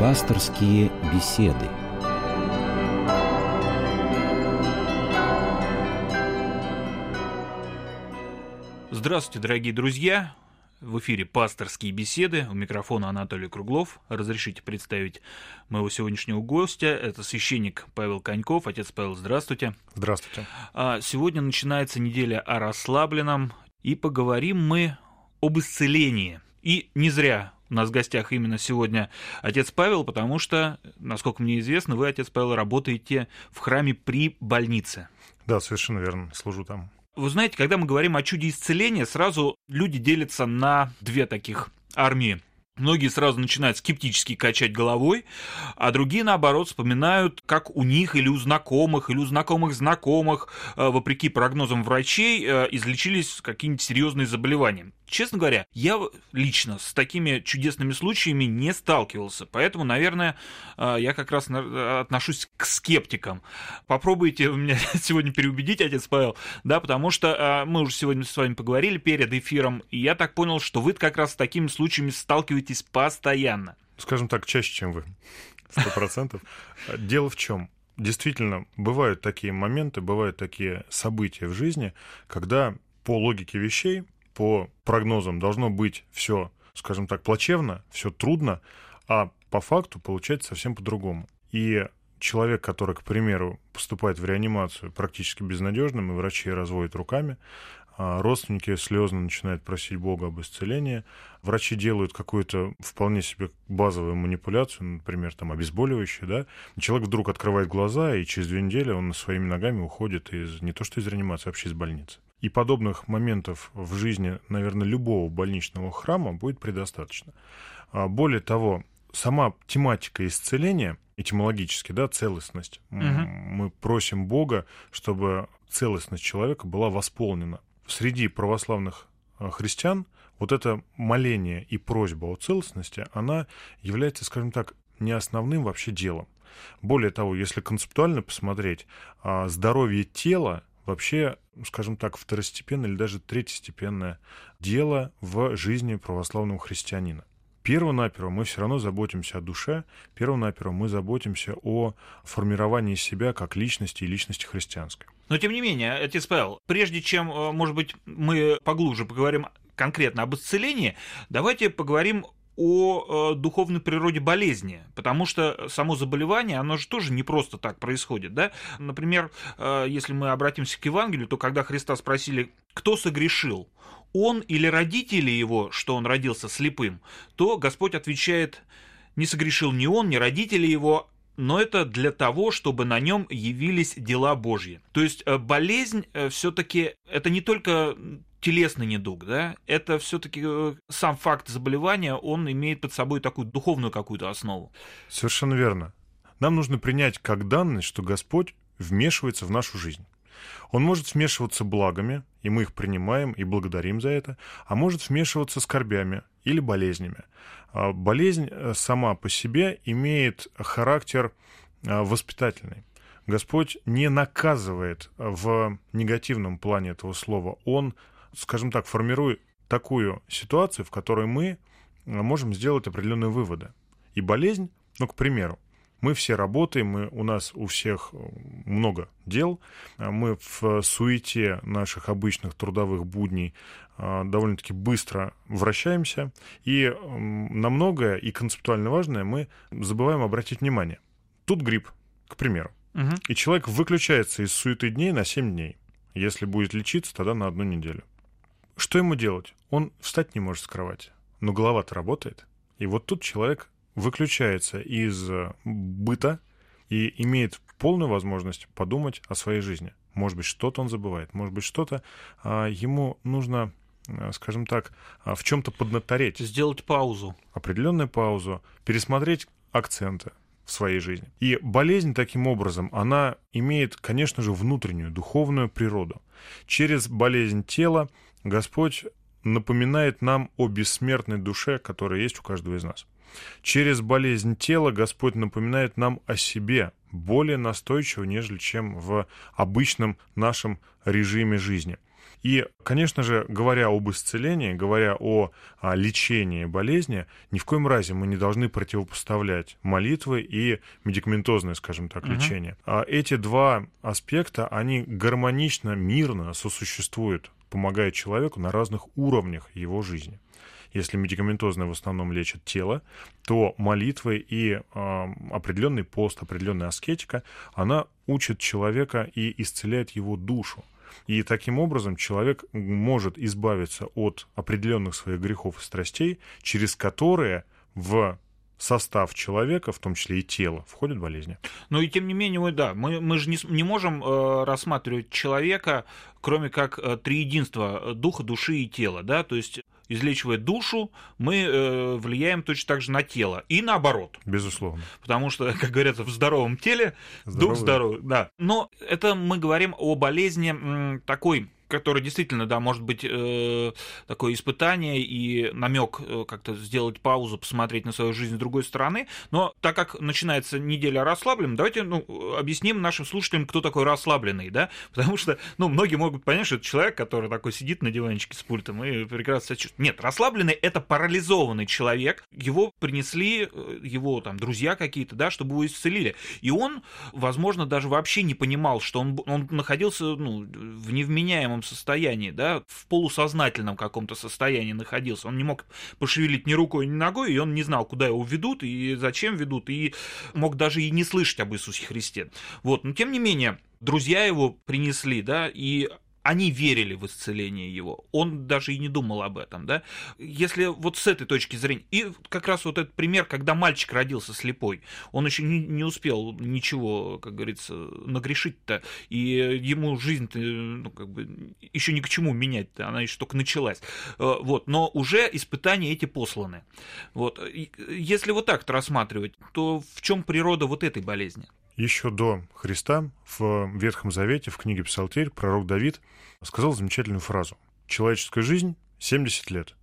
Пасторские беседы. Здравствуйте, дорогие друзья! В эфире «Пасторские беседы». У микрофона Анатолий Круглов. Разрешите представить моего сегодняшнего гостя. Это священник Павел Коньков. Отец Павел, здравствуйте. Здравствуйте. А сегодня начинается неделя о расслабленном. И поговорим мы об исцелении. И не зря у нас в гостях именно сегодня отец Павел, потому что, насколько мне известно, вы, отец Павел, работаете в храме при больнице. Да, совершенно верно. Служу там. Вы знаете, когда мы говорим о чуде исцеления, сразу люди делятся на две таких армии. Многие сразу начинают скептически качать головой, а другие, наоборот, вспоминают, как у них или у знакомых, или у знакомых знакомых, э, вопреки прогнозам врачей, э, излечились какие-нибудь серьезные заболевания. Честно говоря, я лично с такими чудесными случаями не сталкивался, поэтому, наверное, э, я как раз отношусь к скептикам. Попробуйте меня сегодня переубедить, отец Павел, да, потому что мы уже сегодня с вами поговорили перед эфиром, и я так понял, что вы как раз с такими случаями сталкиваетесь сталкиваетесь постоянно. Скажем так, чаще, чем вы. Сто процентов. Дело в чем? Действительно, бывают такие моменты, бывают такие события в жизни, когда по логике вещей, по прогнозам должно быть все, скажем так, плачевно, все трудно, а по факту получается совсем по-другому. И человек, который, к примеру, поступает в реанимацию практически безнадежным, и врачи разводят руками, родственники слезно начинают просить Бога об исцелении, врачи делают какую-то вполне себе базовую манипуляцию, например, там обезболивающее, да, человек вдруг открывает глаза, и через две недели он своими ногами уходит из, не то что из реанимации, а вообще из больницы. И подобных моментов в жизни, наверное, любого больничного храма будет предостаточно. А более того, сама тематика исцеления, этимологически, да, целостность, угу. мы просим Бога, чтобы целостность человека была восполнена среди православных э, христиан вот это моление и просьба о целостности, она является, скажем так, не основным вообще делом. Более того, если концептуально посмотреть, а, здоровье тела вообще, скажем так, второстепенное или даже третьестепенное дело в жизни православного христианина. Первонаперво мы все равно заботимся о душе, первонаперво мы заботимся о формировании себя как личности и личности христианской. Но тем не менее, отец Павел, прежде чем, э, может быть, мы поглубже поговорим конкретно об исцелении, давайте поговорим о э, духовной природе болезни, потому что само заболевание, оно же тоже не просто так происходит, да? Например, э, если мы обратимся к Евангелию, то когда Христа спросили, кто согрешил, он или родители его, что он родился слепым, то Господь отвечает, не согрешил ни он, ни родители его, но это для того, чтобы на нем явились дела Божьи. То есть э, болезнь э, все-таки это не только телесный недуг, да, это все-таки э, сам факт заболевания, он имеет под собой такую духовную какую-то основу. Совершенно верно. Нам нужно принять как данность, что Господь вмешивается в нашу жизнь. Он может вмешиваться благами, и мы их принимаем и благодарим за это, а может вмешиваться скорбями или болезнями. А болезнь э, сама по себе имеет характер э, воспитательный. Господь не наказывает в негативном плане этого слова. Он, скажем так, формирует такую ситуацию, в которой мы э, можем сделать определенные выводы. И болезнь, ну, к примеру, мы все работаем, мы, у нас у всех много дел, мы в суете наших обычных трудовых будней довольно-таки быстро вращаемся, и на многое и концептуально важное мы забываем обратить внимание. Тут грипп, к примеру. Угу. И человек выключается из суеты дней на 7 дней. Если будет лечиться, тогда на одну неделю. Что ему делать? Он встать не может с кровати, но голова-то работает. И вот тут человек выключается из э, быта и имеет полную возможность подумать о своей жизни. Может быть, что-то он забывает, может быть, что-то а, ему нужно Э, скажем так, а, в чем-то поднатореть. Сделать паузу. Определенную паузу, пересмотреть акценты в своей жизни. И болезнь таким образом, она имеет, конечно же, внутреннюю духовную природу. Через болезнь тела Господь напоминает нам о бессмертной душе, которая есть у каждого из нас. Через болезнь тела Господь напоминает нам о себе более настойчиво, нежели чем в обычном нашем режиме жизни – И, конечно же, говоря об исцелении, говоря о, о лечении болезни, ни в коем разе мы не должны противопоставлять молитвы и медикаментозное, скажем так, угу. лечение. А эти два аспекта, они гармонично, мирно сосуществуют, помогая человеку на разных уровнях его жизни если медикаментозное в основном лечит тело, то молитвы и э, определенный пост, определенная аскетика, она учит человека и исцеляет его душу. И таким образом человек может избавиться от определенных своих грехов и страстей, через которые в состав человека, в том числе и тела, входят болезни. Но и тем не менее, мы, да, мы, мы же не, не можем э, рассматривать человека, кроме как э, триединства духа, души и тела, да, то есть излечивая душу, мы э, влияем точно так же на тело. И наоборот. Безусловно. Потому что, как говорят, в здоровом теле Здоровый. дух здоровый. Да. Но это мы говорим о болезни м, такой который действительно, да, может быть э, такое испытание и намек э, как-то сделать паузу, посмотреть на свою жизнь с другой стороны. Но так как начинается неделя расслабленным, давайте ну, объясним нашим слушателям, кто такой расслабленный, да, потому что, ну, многие могут понять, что это человек, который такой сидит на диванчике с пультом и прекрасно себя чувствует. Нет, расслабленный — это парализованный человек, его принесли э, его там друзья какие-то, да, чтобы его исцелили. И он, возможно, даже вообще не понимал, что он, он находился ну, в невменяемом нервном состоянии, да, в полусознательном каком-то состоянии находился. Он не мог пошевелить ни рукой, ни ногой, и он не знал, куда его ведут и зачем ведут, и мог даже и не слышать об Иисусе Христе. Вот, но тем не менее, друзья его принесли, да, и они верили в исцеление его. Он даже и не думал об этом, да. Если вот с этой точки зрения... И как раз вот этот пример, когда мальчик родился слепой, он еще не, не успел ничего, как говорится, нагрешить-то, и ему жизнь-то, ну, как бы, еще ни к чему менять-то, она еще только началась. Э, вот, но уже испытания эти посланы. Вот. Если вот так рассматривать, то в чем природа вот этой болезни? Еще до Христа в Ветхом Завете, в книге Псалтирь, пророк Давид сказал замечательную фразу. Человеческая жизнь 70 лет,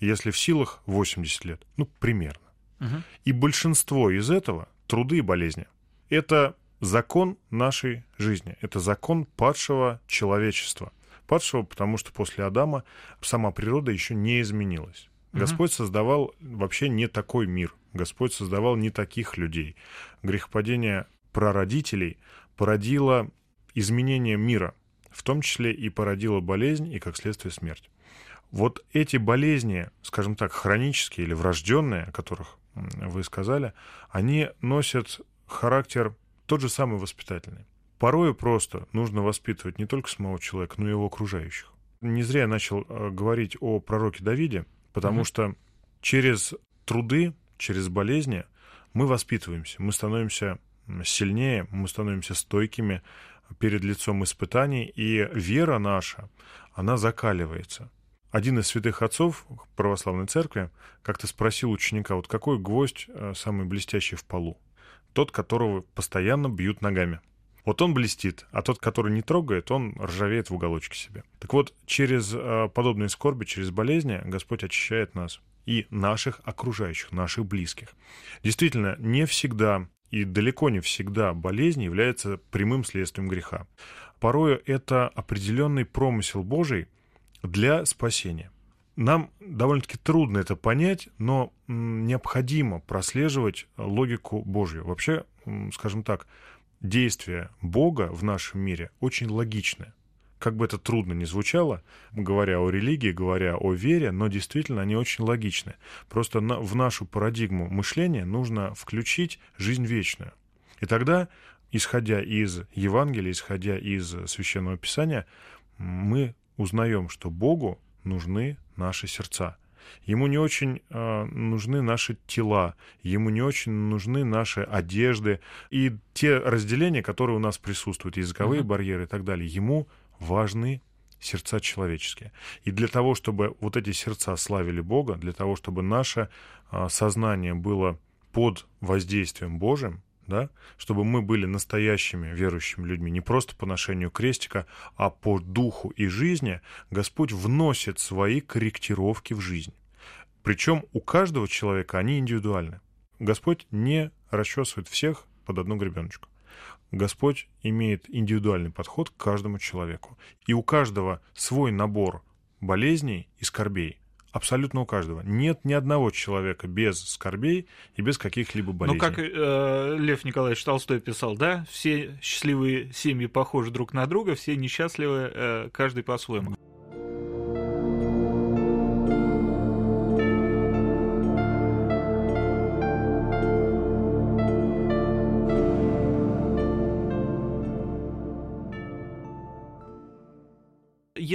если в силах 80 лет. Ну, примерно. Угу. И большинство из этого труды и болезни. Это закон нашей жизни. Это закон падшего человечества. Падшего, потому что после Адама сама природа еще не изменилась. Господь создавал вообще не такой мир. Господь создавал не таких людей. Грехопадение прародителей породило изменение мира, в том числе и породило болезнь и, как следствие, смерть. Вот эти болезни, скажем так, хронические или врожденные, о которых вы сказали, они носят характер тот же самый воспитательный. Порою просто нужно воспитывать не только самого человека, но и его окружающих. Не зря я начал э, говорить о пророке Давиде, потому mm-hmm. что через труды, через болезни мы воспитываемся, мы становимся сильнее, мы становимся стойкими перед лицом испытаний, и вера наша, она закаливается. Один из святых отцов православной церкви как-то спросил ученика, вот какой гвоздь э, самый блестящий в полу? Тот, которого постоянно бьют ногами. Вот он блестит, а тот, который не трогает, он ржавеет в уголочке себе. Так вот, через э, подобные скорби, через болезни Господь очищает нас и наших окружающих, наших близких. Действительно, не всегда и далеко не всегда болезнь является прямым следствием греха. Порою это определенный промысел Божий для спасения. Нам довольно-таки трудно это понять, но необходимо прослеживать логику Божью. Вообще, скажем так, действие Бога в нашем мире очень логичное как бы это трудно ни звучало, говоря о религии, говоря о вере, но действительно они очень логичны. Просто на, в нашу парадигму мышления нужно включить жизнь вечную. И тогда, исходя из Евангелия, исходя из Священного Писания, мы узнаем, что Богу нужны наши сердца. Ему не очень э, нужны наши тела, ему не очень нужны наши одежды и те разделения, которые у нас присутствуют, языковые uh-huh. барьеры и так далее. Ему важны сердца человеческие. И для того, чтобы вот эти сердца славили Бога, для того, чтобы наше а, сознание было под воздействием Божьим, да, чтобы мы были настоящими верующими людьми, не просто по ношению крестика, а по духу и жизни, Господь вносит свои корректировки в жизнь. Причем у каждого человека они индивидуальны. Господь не расчесывает всех под одну гребеночку. Господь имеет индивидуальный подход к каждому человеку. И у каждого свой набор болезней и скорбей. Абсолютно у каждого. Нет ни одного человека без скорбей и без каких-либо болезней. Ну, как э, Лев Николаевич Толстой писал, да, все счастливые семьи похожи друг на друга, все несчастливые, э, каждый по-своему.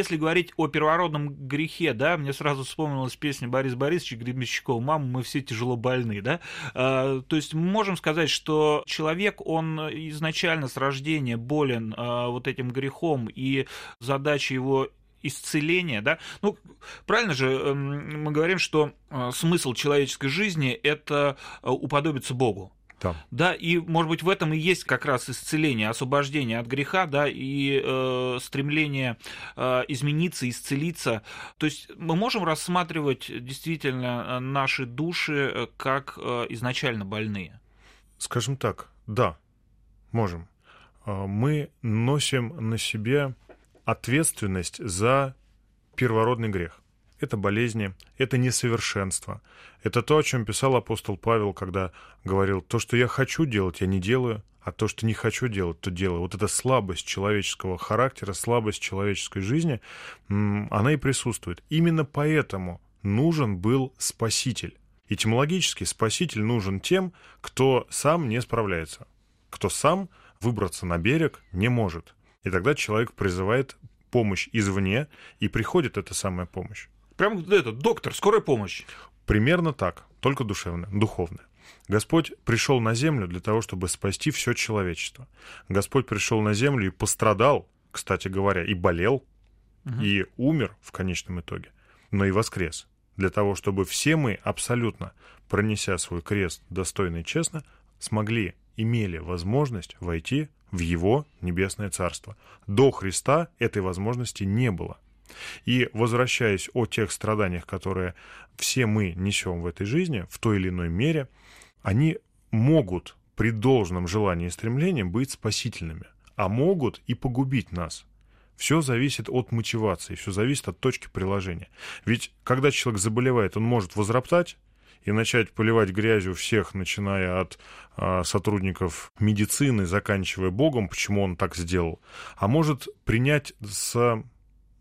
Если говорить о первородном грехе, да, мне сразу вспомнилась песня Бориса Борисовича Гребенщикова «Мама, мы все тяжело больны», да, а, то есть мы можем сказать, что человек, он изначально с рождения болен а, вот этим грехом, и задача его исцеления, да? Ну, правильно же эм, мы говорим, что а, смысл человеческой жизни – это уподобиться Богу. Да. да, и, может быть, в этом и есть как раз исцеление, освобождение от греха, да, и э, стремление э, измениться, исцелиться. То есть мы можем рассматривать действительно э, наши души э, как э, изначально больные. Скажем так, да, можем. Э, мы носим на себе ответственность за первородный грех это болезни, это несовершенство. Это то, о чем писал апостол Павел, когда говорил, то, что я хочу делать, я не делаю, а то, что не хочу делать, то делаю. Вот эта слабость человеческого характера, слабость человеческой жизни, она и присутствует. Именно поэтому нужен был спаситель. Этимологически спаситель нужен тем, кто сам не справляется, кто сам выбраться на берег не может. И тогда человек призывает помощь извне, и приходит эта самая помощь. Прям это, доктор, скорая помощь. Примерно так, только душевная, духовная. Господь пришел на землю для того, чтобы спасти все человечество. Господь пришел на землю и пострадал, кстати говоря, и болел, угу. и умер в конечном итоге, но и воскрес. Для того, чтобы все мы абсолютно, пронеся свой крест достойно и честно, смогли, имели возможность войти в Его небесное царство. До Христа этой возможности не было. И возвращаясь о тех страданиях, которые все мы несем в этой жизни, в той или иной мере, они могут при должном желании и стремлении быть спасительными, а могут и погубить нас. Все зависит от мотивации, все зависит от точки приложения. Ведь когда человек заболевает, он может возроптать, и начать поливать грязью всех, начиная от э, сотрудников медицины, заканчивая Богом, почему он так сделал, а может принять с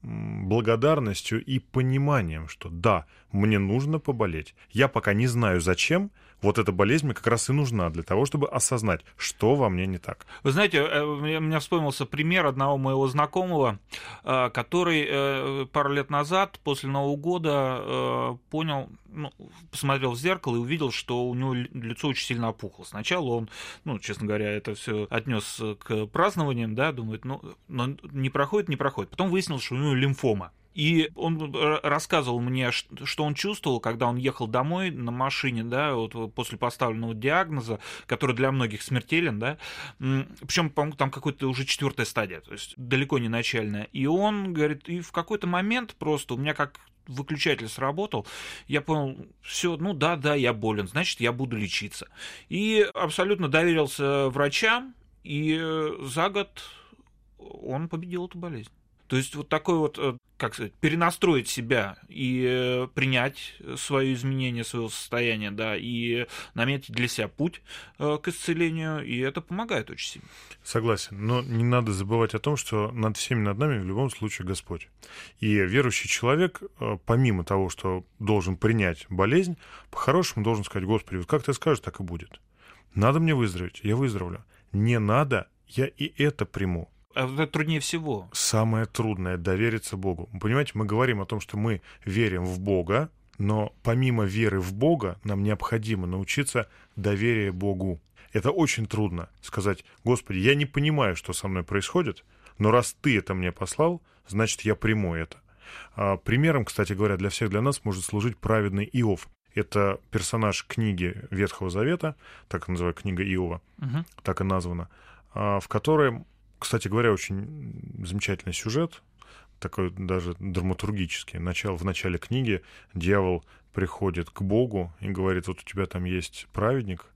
благодарностью и пониманием, что да, мне нужно поболеть. Я пока не знаю зачем, вот эта болезнь мне как раз и нужна для того, чтобы осознать, что во мне не так. Вы знаете, э, у меня вспомнился пример одного моего знакомого, э, который э, пару лет назад, после Нового года, понял, ну, посмотрел в зеркало и увидел, что у него лицо очень сильно опухло. Сначала он, ну, честно говоря, это все отнес к празднованиям, да, думает, ну, но не проходит, не проходит. Потом выяснилось, что у него лимфома. И он рассказывал мне, что он чувствовал, когда он ехал домой на машине, да, вот после поставленного диагноза, который для многих смертелен, да, причем, по-моему, там какая-то уже четвертая стадия, то есть далеко не начальная. И он говорит, и в какой-то момент просто у меня как выключатель сработал, я понял, все, ну да, да, я болен, значит, я буду лечиться. И абсолютно доверился врачам, и за год он победил эту болезнь. То есть вот такой вот, э, как сказать, перенастроить себя и э, принять свое изменение своего состояния, да, и наметить для себя путь э, к исцелению, и это помогает очень сильно. Согласен, но не надо забывать о том, что над всеми над нами в любом случае Господь. И верующий человек, помимо того, что должен принять болезнь, по-хорошему должен сказать, Господи, вот как ты скажешь, так и будет. Надо мне выздороветь, я выздоровлю. Не надо, я и это приму. А это труднее всего. Самое трудное — довериться Богу. Понимаете, мы говорим о том, что мы верим в Бога, но помимо веры в Бога нам необходимо научиться доверие Богу. Это очень трудно сказать, Господи, я не понимаю, что со мной происходит, но раз Ты это мне послал, значит, я приму это. А примером, кстати говоря, для всех для нас может служить праведный Иов. Это персонаж книги Ветхого Завета, так и называют книга Иова, угу. так и названа, а, в которой кстати говоря, очень замечательный сюжет, такой даже драматургический. Начало, в начале книги дьявол приходит к Богу и говорит, вот у тебя там есть праведник,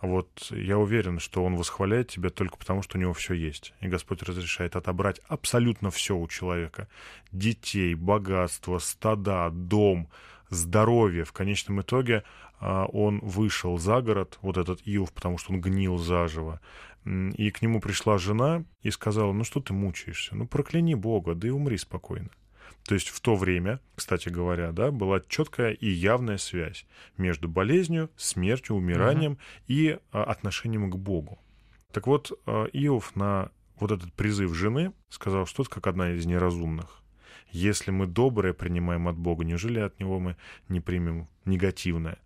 А вот я уверен, что он восхваляет тебя только потому, что у него все есть. И Господь разрешает отобрать абсолютно все у человека. Детей, богатство, стада, дом, здоровье. В конечном итоге а, он вышел за город, вот этот Иов, потому что он гнил заживо. И к нему пришла жена и сказала, ну что ты мучаешься? Ну прокляни Бога, да и умри спокойно. То есть в то время, кстати говоря, да, была четкая и явная связь между болезнью, смертью, умиранием uh-huh. и а, отношением к Богу. Так вот, а, Иов на вот этот призыв жены сказал, что это как одна из неразумных. Если мы доброе принимаем от Бога, неужели от Него мы не примем негативное?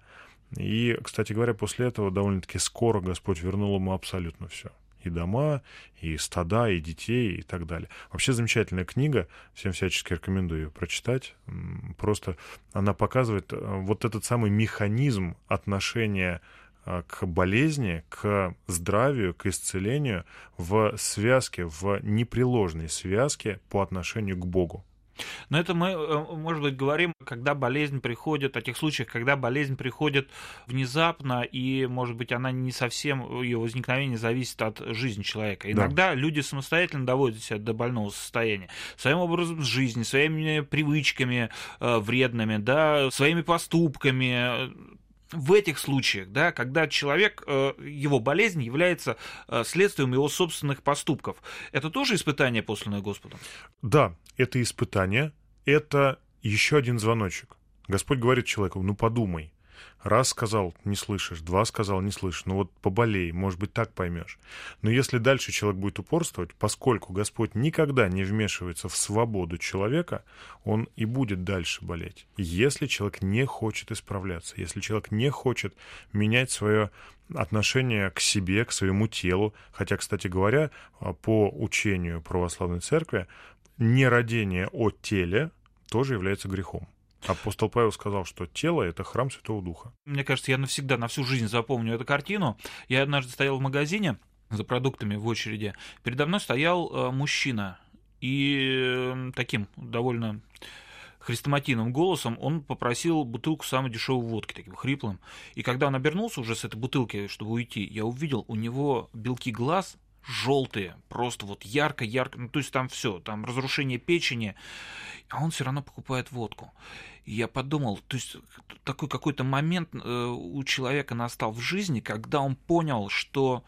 И, кстати говоря, после этого довольно-таки скоро Господь вернул ему абсолютно все и дома, и стада, и детей, и так далее. Вообще замечательная книга, всем всячески рекомендую ее прочитать. Просто она показывает э, вот этот самый механизм отношения э, к болезни, к здравию, к исцелению в связке, в непреложной связке по отношению к Богу. Но это мы, э, может быть, говорим, когда болезнь приходит, о тех случаях, когда болезнь приходит внезапно, и, может быть, она не совсем, ее возникновение зависит от жизни человека. Иногда да. люди самостоятельно доводят себя до больного состояния. Своим образом жизни, своими привычками э, вредными, да, своими поступками, в этих случаях, да, когда человек, э, его болезнь является э, следствием его собственных поступков, это тоже испытание, посланное Господом? Да, это испытание, это еще один звоночек. Господь говорит человеку, ну подумай, Раз сказал, не слышишь, два сказал, не слышишь. Ну вот поболей, может быть, так поймешь. Но если дальше человек будет упорствовать, поскольку Господь никогда не вмешивается в свободу человека, он и будет дальше болеть. Если человек не хочет исправляться, если человек не хочет менять свое отношение к себе, к своему телу, хотя, кстати говоря, по учению православной церкви, нерадение о теле тоже является грехом. Апостол Павел сказал, что тело — это храм Святого Духа. Мне кажется, я навсегда, на всю жизнь запомню эту картину. Я однажды стоял в магазине за продуктами в очереди. Передо мной стоял э, мужчина. И таким довольно хрестоматийным голосом он попросил бутылку самой дешевой водки, таким хриплым. И когда он обернулся уже с этой бутылки, чтобы уйти, я увидел у него белки глаз желтые, просто вот ярко-ярко, ну то есть там все, там разрушение печени, а он все равно покупает водку. И я подумал, то есть такой какой-то момент э, у человека настал в жизни, когда он понял, что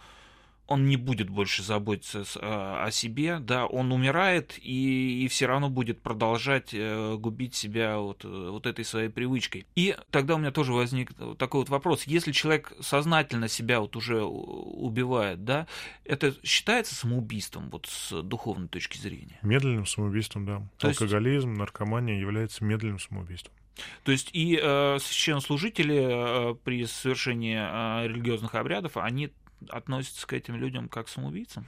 он не будет больше заботиться а, о себе, да, он умирает и, и все равно будет продолжать э, губить себя вот, э, вот этой своей привычкой. И тогда у меня тоже возник такой вот вопрос, если человек сознательно себя вот уже убивает, да, это считается самоубийством вот с духовной точки зрения? Медленным самоубийством, да. То Алкоголизм, есть... наркомания является медленным самоубийством. То есть и э, священнослужители э, при совершении э, религиозных обрядов, они относятся к этим людям как к самоубийцам?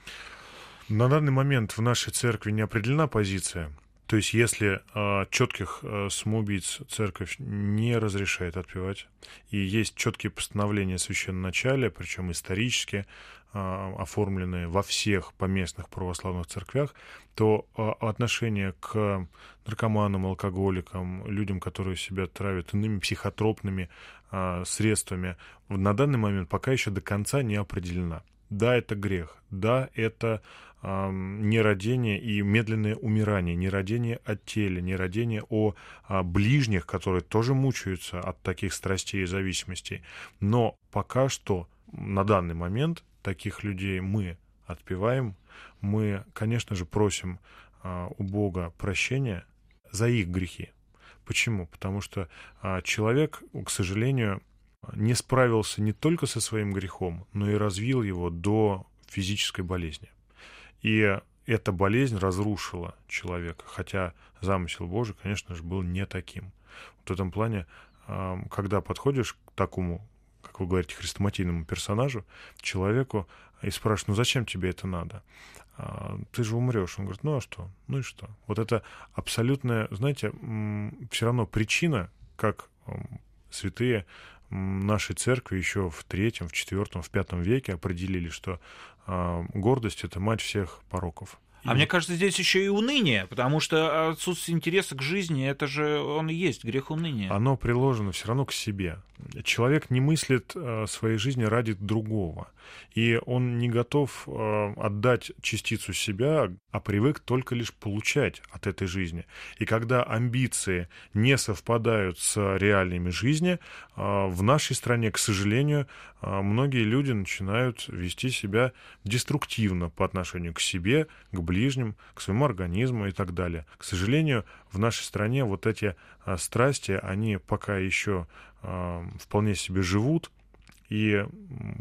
На данный момент в нашей церкви не определена позиция. То есть, если э, четких э, самоубийц церковь не разрешает отпевать, и есть четкие постановления священноначалия, причем исторически э, оформленные во всех поместных православных церквях, то э, отношение к наркоманам, алкоголикам, людям, которые себя травят иными психотропными э, средствами, на данный момент пока еще до конца не определена. Да, это грех. Да, это э, нерадение и медленное умирание, нерадение от тела, нерадение о э, ближних, которые тоже мучаются от таких страстей и зависимостей. Но пока что на данный момент таких людей мы отпеваем. Мы, конечно же, просим э, у Бога прощения за их грехи. Почему? Потому что а, человек, к сожалению, не справился не только со своим грехом, но и развил его до физической болезни. И эта болезнь разрушила человека, хотя замысел Божий, конечно же, был не таким. В этом плане, когда подходишь к такому, как вы говорите, хрестоматийному персонажу, человеку, и спрашиваешь, ну зачем тебе это надо? А, ты же умрешь. Он говорит, ну а что? Ну и что? Вот это абсолютная, знаете, все равно причина, как святые нашей церкви еще в третьем, в четвертом, в пятом веке определили, что э, гордость это мать всех пороков. А мне кажется, здесь еще и уныние, потому что отсутствие интереса к жизни, это же он и есть грех уныния. Оно приложено все равно к себе. человек не мыслит э, своей жизни ради другого, и он не готов э, отдать частицу себя, а привык только лишь получать от этой жизни. И когда амбиции не совпадают с реалиями жизни, э, в нашей стране, к сожалению, многие люди начинают вести себя деструктивно по отношению к себе, к ближним, к своему организму и так далее. К сожалению, в нашей стране вот эти страсти, они пока еще вполне себе живут. И,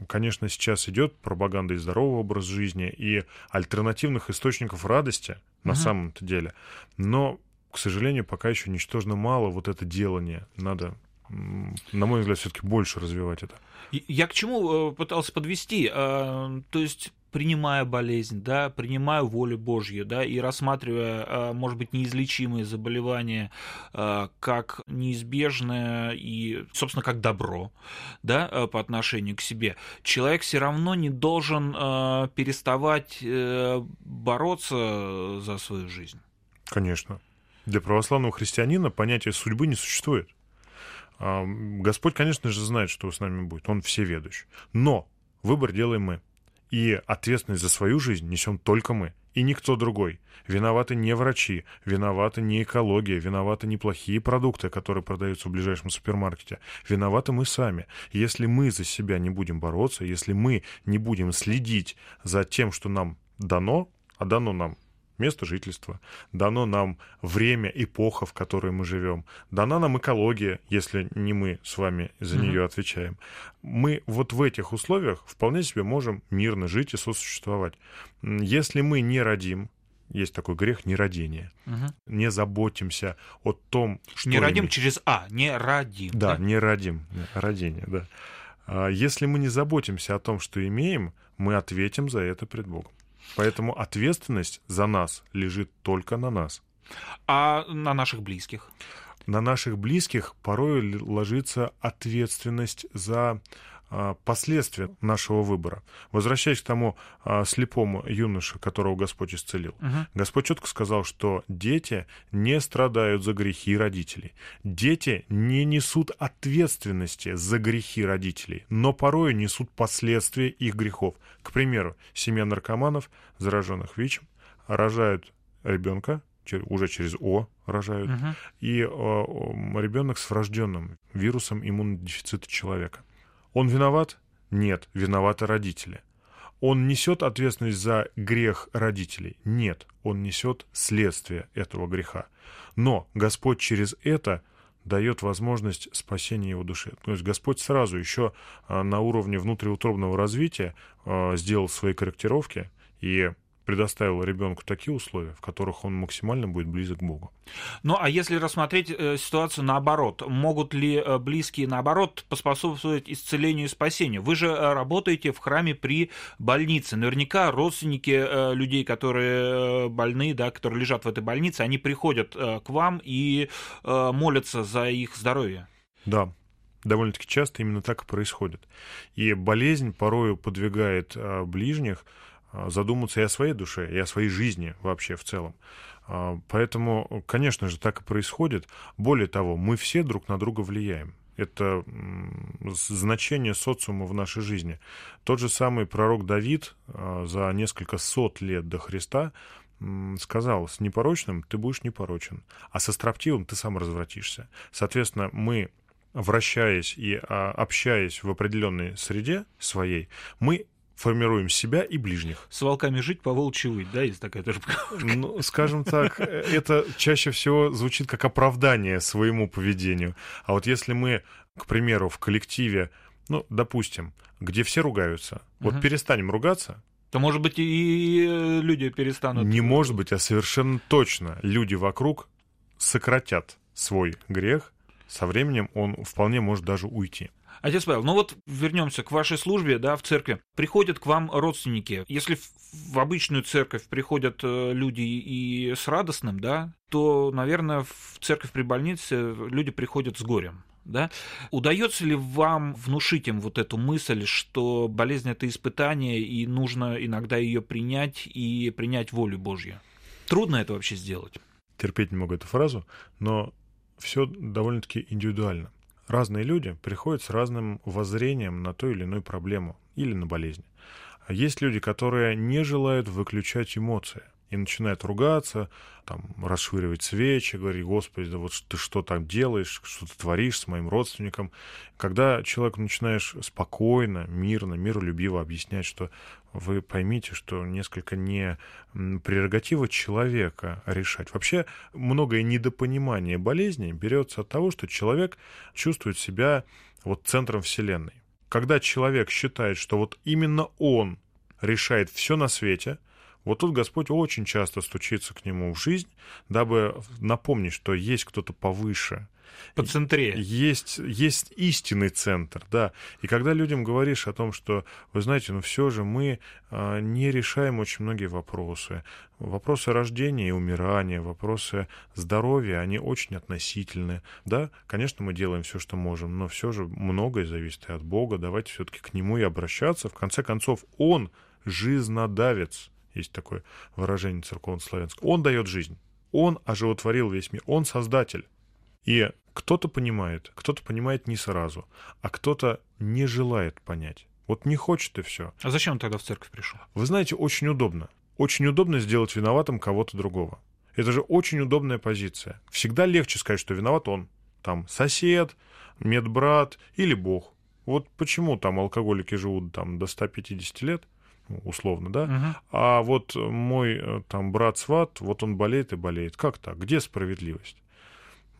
конечно, сейчас идет пропаганда и здорового образа жизни, и альтернативных источников радости на угу. самом-то деле. Но, к сожалению, пока еще ничтожно мало вот это делание. Надо на мой взгляд, все-таки больше развивать это. Я к чему э, пытался подвести? А, то есть принимая болезнь, да, принимая волю Божью, да, и рассматривая, а, может быть, неизлечимые заболевания как неизбежное и, собственно, как добро, да, по отношению к себе, человек все равно не должен переставать э, бороться за свою жизнь. Конечно. Для православного христианина понятия судьбы не существует. Господь, конечно же, знает, что с нами будет. Он всеведущ. Но выбор делаем мы. И ответственность за свою жизнь несем только мы, и никто другой. Виноваты не врачи, виноваты не экология, виноваты не плохие продукты, которые продаются в ближайшем супермаркете. Виноваты мы сами. Если мы за себя не будем бороться, если мы не будем следить за тем, что нам дано, а дано нам место жительства, дано нам время, эпоха, в которой мы живем, дана нам экология, если не мы с вами за mm-hmm. нее отвечаем. Мы вот в этих условиях вполне себе можем мирно жить и сосуществовать. Если мы не родим, есть такой грех нерадения. Угу. Не заботимся о том, что... Не родим через А, не родим. Да, да? не родим. Родение, да. А если мы не заботимся о том, что имеем, мы ответим за это пред Богом. Поэтому ответственность за нас лежит только на нас. А на наших близких? На наших близких порой ложится ответственность за последствия нашего выбора. Возвращаясь к тому а, слепому юноше, которого Господь исцелил, угу. Господь четко сказал, что дети не страдают за грехи родителей. Дети не несут ответственности за грехи родителей, но порой несут последствия их грехов. К примеру, семья наркоманов, зараженных ВИЧ, рожают ребенка, уже через О рожают, угу. и ребенок с врожденным вирусом иммунодефицита человека. Он виноват? Нет, виноваты родители. Он несет ответственность за грех родителей? Нет, он несет следствие этого греха. Но Господь через это дает возможность спасения его души. То есть Господь сразу еще а, на уровне внутриутробного развития а, сделал свои корректировки и предоставил ребенку такие условия, в которых он максимально будет близок к Богу. Ну, а если рассмотреть э, ситуацию наоборот, могут ли э, близкие, наоборот, поспособствовать исцелению и спасению? Вы же э, работаете в храме при больнице. Наверняка родственники людей, которые больны, да, которые лежат в этой больнице, они приходят к вам и молятся за их здоровье. Да, довольно-таки часто именно так и происходит. И болезнь порою подвигает ближних задуматься и о своей душе, и о своей жизни вообще в целом. А, поэтому, конечно же, так и происходит. Более того, мы все друг на друга влияем. Это значение социума в нашей жизни. Тот же самый пророк Давид а, за несколько сот лет до Христа сказал, с непорочным ты будешь непорочен, а со строптивым ты сам развратишься. Соответственно, мы вращаясь и общаясь в определенной среде своей, мы формируем себя и ближних. С волками жить, по волчьи выть, да, есть такая тоже Ну, скажем так, это чаще всего звучит как оправдание своему поведению. А вот если мы, к примеру, в коллективе, ну, допустим, где все ругаются, вот угу. перестанем ругаться, то, может быть, и люди перестанут... Не может быть, а совершенно точно. Люди вокруг сократят свой грех, со временем он вполне может даже уйти. Отец Павел, ну вот вернемся к вашей службе, да, в церкви. Приходят к вам родственники. Если в обычную церковь приходят э, люди и с радостным, да, то, наверное, в церковь при больнице люди приходят с горем. Да? Удается ли вам внушить им вот эту мысль, что болезнь это испытание, и нужно иногда ее принять и принять волю Божью? Трудно это вообще сделать? Терпеть не могу эту фразу, но все довольно-таки индивидуально разные люди приходят с разным воззрением на ту или иную проблему или на болезнь. А есть люди, которые не желают выключать эмоции и начинают ругаться, там, расшвыривать свечи, говорить, Господи, да вот ты что там делаешь, что ты творишь с моим родственником. Когда человек начинаешь спокойно, мирно, миролюбиво объяснять, что вы поймите, что несколько не прерогатива человека решать. Вообще многое недопонимание болезни берется от того, что человек чувствует себя вот центром Вселенной. Когда человек считает, что вот именно он решает все на свете – вот тут Господь очень часто стучится к нему в жизнь, дабы напомнить, что есть кто-то повыше. По центре. Есть, есть истинный центр, да. И когда людям говоришь о том, что, вы знаете, ну все же мы а, не решаем очень многие вопросы. Вопросы рождения и умирания, вопросы здоровья, они очень относительны. Да, конечно, мы делаем все, что можем, но все же многое зависит и от Бога. Давайте все-таки к Нему и обращаться. В конце концов, Он жизнодавец. Есть такое выражение церковно-славянское. Он дает жизнь. Он оживотворил весь мир. Он создатель. И кто-то понимает, кто-то понимает не сразу, а кто-то не желает понять. Вот не хочет и все. А зачем он тогда в церковь пришел? Вы знаете, очень удобно. Очень удобно сделать виноватым кого-то другого. Это же очень удобная позиция. Всегда легче сказать, что виноват он. Там сосед, медбрат или бог. Вот почему там алкоголики живут там до 150 лет – условно, да, Мгм. а вот мой э, там брат-сват, вот он болеет и болеет. Как так? Где справедливость?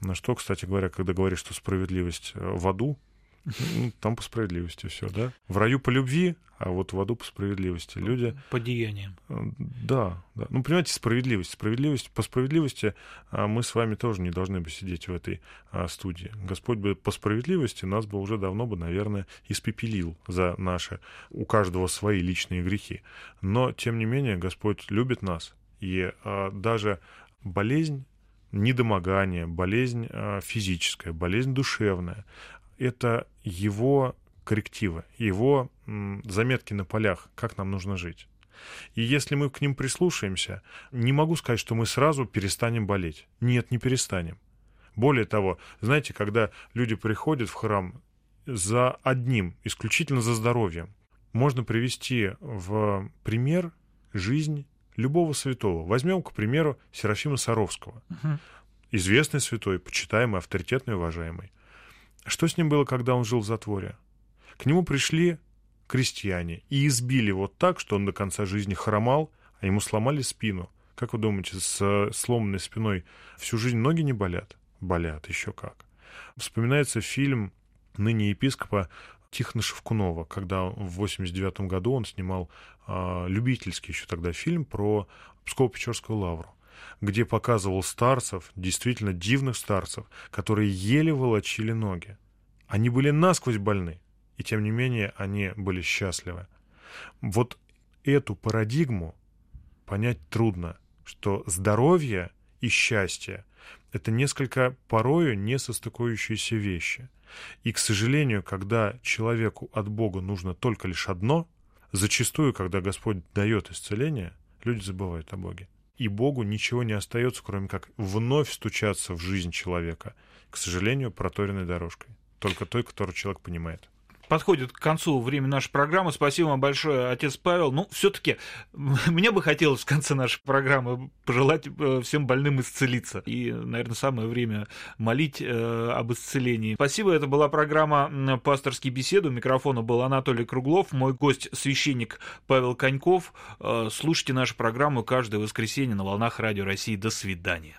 На что, кстати говоря, когда говоришь, что справедливость э, в аду, ну, там по справедливости все, да? В раю по любви, а вот в аду по справедливости. Люди По деяниям. Э, Да, да. Ну, понимаете, справедливость. Справедливость, по справедливости а, мы с вами тоже не должны бы сидеть в этой а, студии. Господь бы по справедливости нас бы уже давно бы, наверное, испепелил за наши, у каждого свои личные грехи. Но, тем не менее, Господь любит нас. И а, даже болезнь, недомогание, болезнь физическая, болезнь душевная, это его коррективы, его заметки на полях, как нам нужно жить. И если мы к ним прислушаемся, не могу сказать, что мы сразу перестанем болеть. Нет, не перестанем. Более того, знаете, когда люди приходят в храм за одним, исключительно за здоровьем, можно привести в пример жизнь любого святого. Возьмем, к примеру, Серафима Саровского. Мгм. Известный святой, почитаемый, авторитетный, уважаемый. Что с ним было, когда он жил в затворе? К нему пришли крестьяне и избили вот так, что он до конца жизни хромал, а ему сломали спину. Как вы думаете, с э, сломанной спиной всю жизнь ноги не болят? Болят, еще как. Вспоминается фильм ныне епископа Тихона Шевкунова, когда в 89 году он снимал а, любительский еще тогда фильм про Псково-Печорскую лавру где показывал старцев, действительно дивных старцев, которые еле волочили ноги. Они были насквозь больны, и тем не менее они были счастливы. Вот эту парадигму понять трудно, что здоровье и счастье — это несколько порою несостыкующиеся вещи. И, к сожалению, когда человеку от Бога нужно только лишь одно, зачастую, когда Господь дает исцеление, люди забывают о Боге. И Богу ничего не остается, кроме как вновь стучаться в жизнь человека, к сожалению, проторенной дорожкой. Только той, которую человек понимает. Подходит к концу время нашей программы. Спасибо вам большое, отец Павел. Ну, все-таки мне бы хотелось в конце нашей программы пожелать э, всем больным исцелиться. И, наверное, самое время молить э, об исцелении. Спасибо. Это была программа «Пасторские беседы». У микрофона был Анатолий Круглов. Мой гость – священник Павел Коньков. Э, Слушайте нашу программу каждое воскресенье на волнах Радио России. До свидания.